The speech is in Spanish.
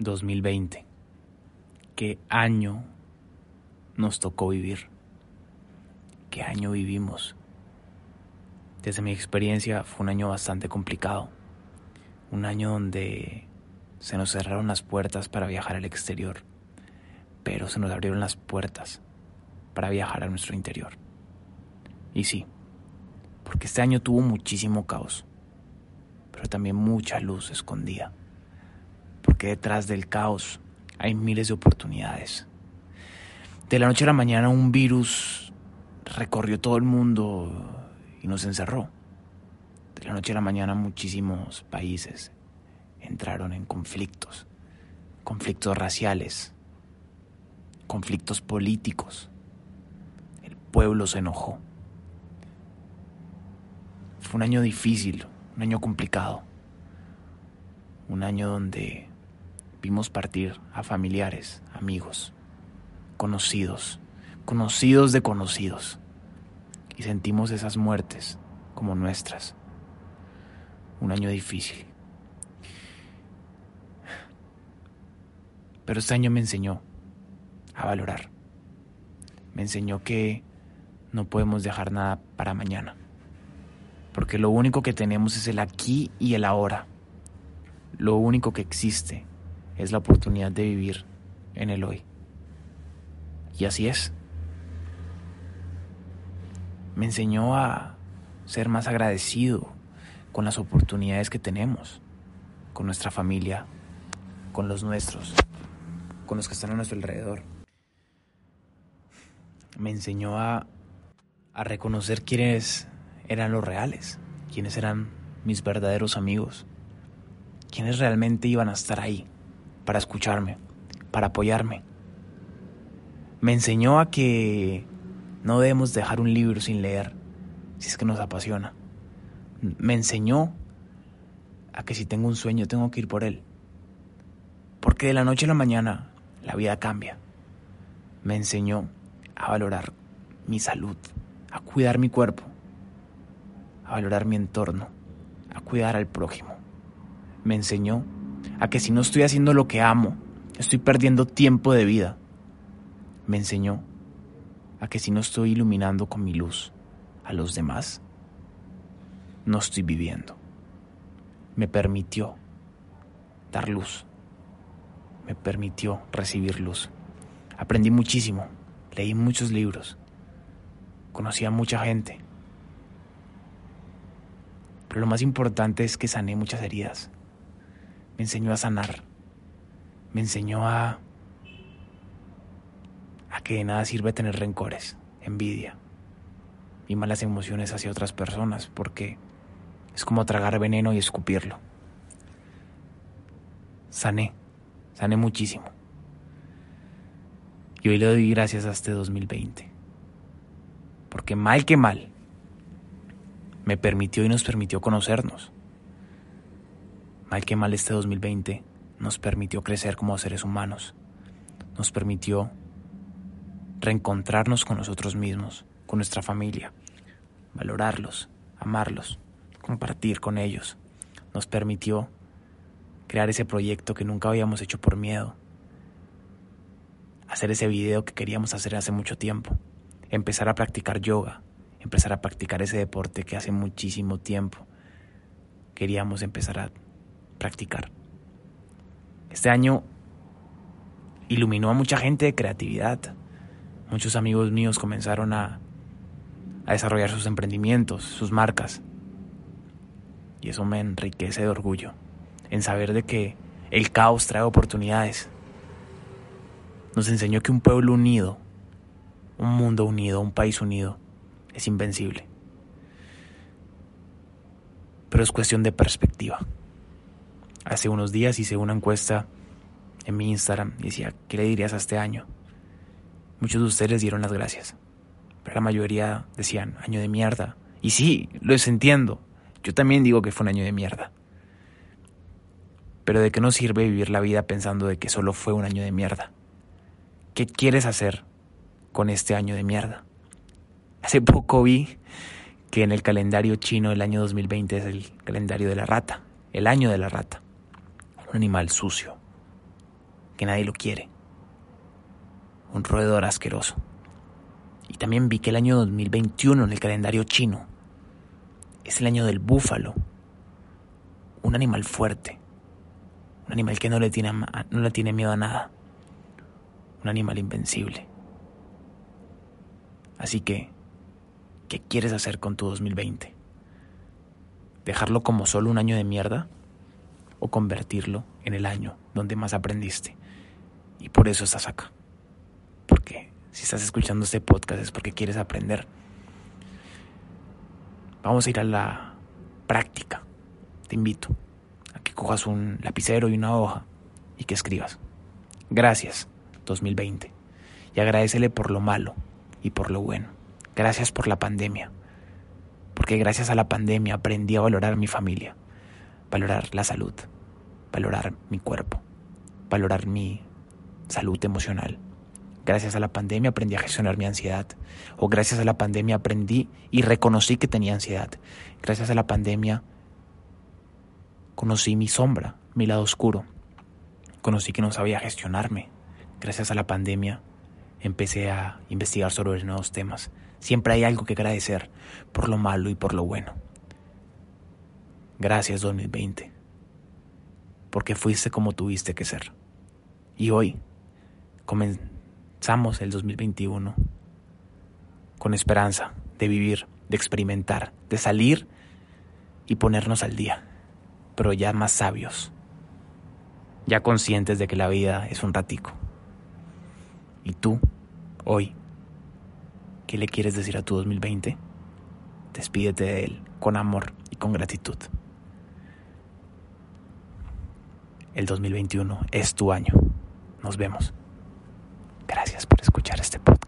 2020. ¿Qué año nos tocó vivir? ¿Qué año vivimos? Desde mi experiencia fue un año bastante complicado. Un año donde se nos cerraron las puertas para viajar al exterior, pero se nos abrieron las puertas para viajar a nuestro interior. Y sí, porque este año tuvo muchísimo caos, pero también mucha luz escondida porque detrás del caos hay miles de oportunidades. De la noche a la mañana un virus recorrió todo el mundo y nos encerró. De la noche a la mañana muchísimos países entraron en conflictos, conflictos raciales, conflictos políticos. El pueblo se enojó. Fue un año difícil, un año complicado, un año donde vimos partir a familiares, amigos, conocidos, conocidos de conocidos, y sentimos esas muertes como nuestras. Un año difícil. Pero este año me enseñó a valorar. Me enseñó que no podemos dejar nada para mañana. Porque lo único que tenemos es el aquí y el ahora. Lo único que existe es la oportunidad de vivir en el hoy. Y así es. Me enseñó a ser más agradecido con las oportunidades que tenemos, con nuestra familia, con los nuestros, con los que están a nuestro alrededor. Me enseñó a, a reconocer quiénes eran los reales, quiénes eran mis verdaderos amigos, quiénes realmente iban a estar ahí para escucharme, para apoyarme. Me enseñó a que no debemos dejar un libro sin leer si es que nos apasiona. Me enseñó a que si tengo un sueño tengo que ir por él. Porque de la noche a la mañana la vida cambia. Me enseñó a valorar mi salud, a cuidar mi cuerpo, a valorar mi entorno, a cuidar al prójimo. Me enseñó a que si no estoy haciendo lo que amo, estoy perdiendo tiempo de vida. Me enseñó a que si no estoy iluminando con mi luz a los demás, no estoy viviendo. Me permitió dar luz. Me permitió recibir luz. Aprendí muchísimo. Leí muchos libros. Conocí a mucha gente. Pero lo más importante es que sané muchas heridas me enseñó a sanar, me enseñó a, a que de nada sirve tener rencores, envidia y malas emociones hacia otras personas, porque es como tragar veneno y escupirlo. Sané, sané muchísimo. Y hoy le doy gracias a este 2020. Porque mal que mal, me permitió y nos permitió conocernos mal que mal este 2020 nos permitió crecer como seres humanos, nos permitió reencontrarnos con nosotros mismos, con nuestra familia, valorarlos, amarlos, compartir con ellos, nos permitió crear ese proyecto que nunca habíamos hecho por miedo, hacer ese video que queríamos hacer hace mucho tiempo, empezar a practicar yoga, empezar a practicar ese deporte que hace muchísimo tiempo queríamos empezar a practicar. Este año iluminó a mucha gente de creatividad. Muchos amigos míos comenzaron a, desarrollar sus emprendimientos, sus marcas. Y eso me enriquece de orgullo, en saber de que el caos trae oportunidades. Nos enseñó que un pueblo unido, un mundo unido, un país unido, es invencible. Pero es cuestión de perspectiva. Hace unos días hice una encuesta en mi Instagram y decía, ¿qué le dirías a este año? Muchos de ustedes dieron las gracias, pero la mayoría decían, año de mierda. Y sí, lo entiendo. Yo también digo que fue un año de mierda. Pero ¿de qué nos sirve vivir la vida pensando de que solo fue un año de mierda? ¿Qué quieres hacer con este año de mierda? Hace poco vi que en el calendario chino el año 2020 es el calendario de la rata, el año de la rata un animal sucio, que nadie lo quiere. Un roedor asqueroso. Y también vi que el año 2021 en el calendario chino es el año del búfalo. Un animal fuerte. Un animal que no le tiene, no le tiene miedo a nada. Un animal invencible. Así que, ¿qué quieres hacer con tu 2020? ¿Dejarlo como solo un año de mierda? ¿O convertirlo en el año donde más aprendiste? Y por eso estás acá. Porque si estás escuchando este podcast es porque quieres aprender. Vamos a ir a la práctica. Te invito a que cojas un lapicero y una hoja y que escribas. Gracias, 2020. Y agradecele por lo malo y por lo bueno. Gracias por la pandemia. Porque gracias a la pandemia aprendí a valorar mi familia, valorar la salud, valorar mi cuerpo, valorar mi salud emocional. Gracias a la pandemia aprendí a gestionar mi ansiedad. O gracias a la pandemia aprendí y reconocí que tenía ansiedad. Gracias a la pandemia conocí mi sombra, mi lado oscuro. Conocí que no sabía gestionarme. Gracias a la pandemia empecé a investigar sobre nuevos temas. Siempre hay algo que agradecer por lo malo y por lo bueno. Gracias 2020, porque fuiste como tuviste que ser. Y hoy comenzamos el 2021 con esperanza de vivir, de experimentar, de salir y ponernos al día, pero ya más sabios, ya conscientes de que la vida es un ratico. ¿Y tú, hoy, qué le quieres decir a tu 2020? Despídete de él con amor y con gratitud. El 2021 es tu año. Nos vemos. Gracias por escuchar este podcast.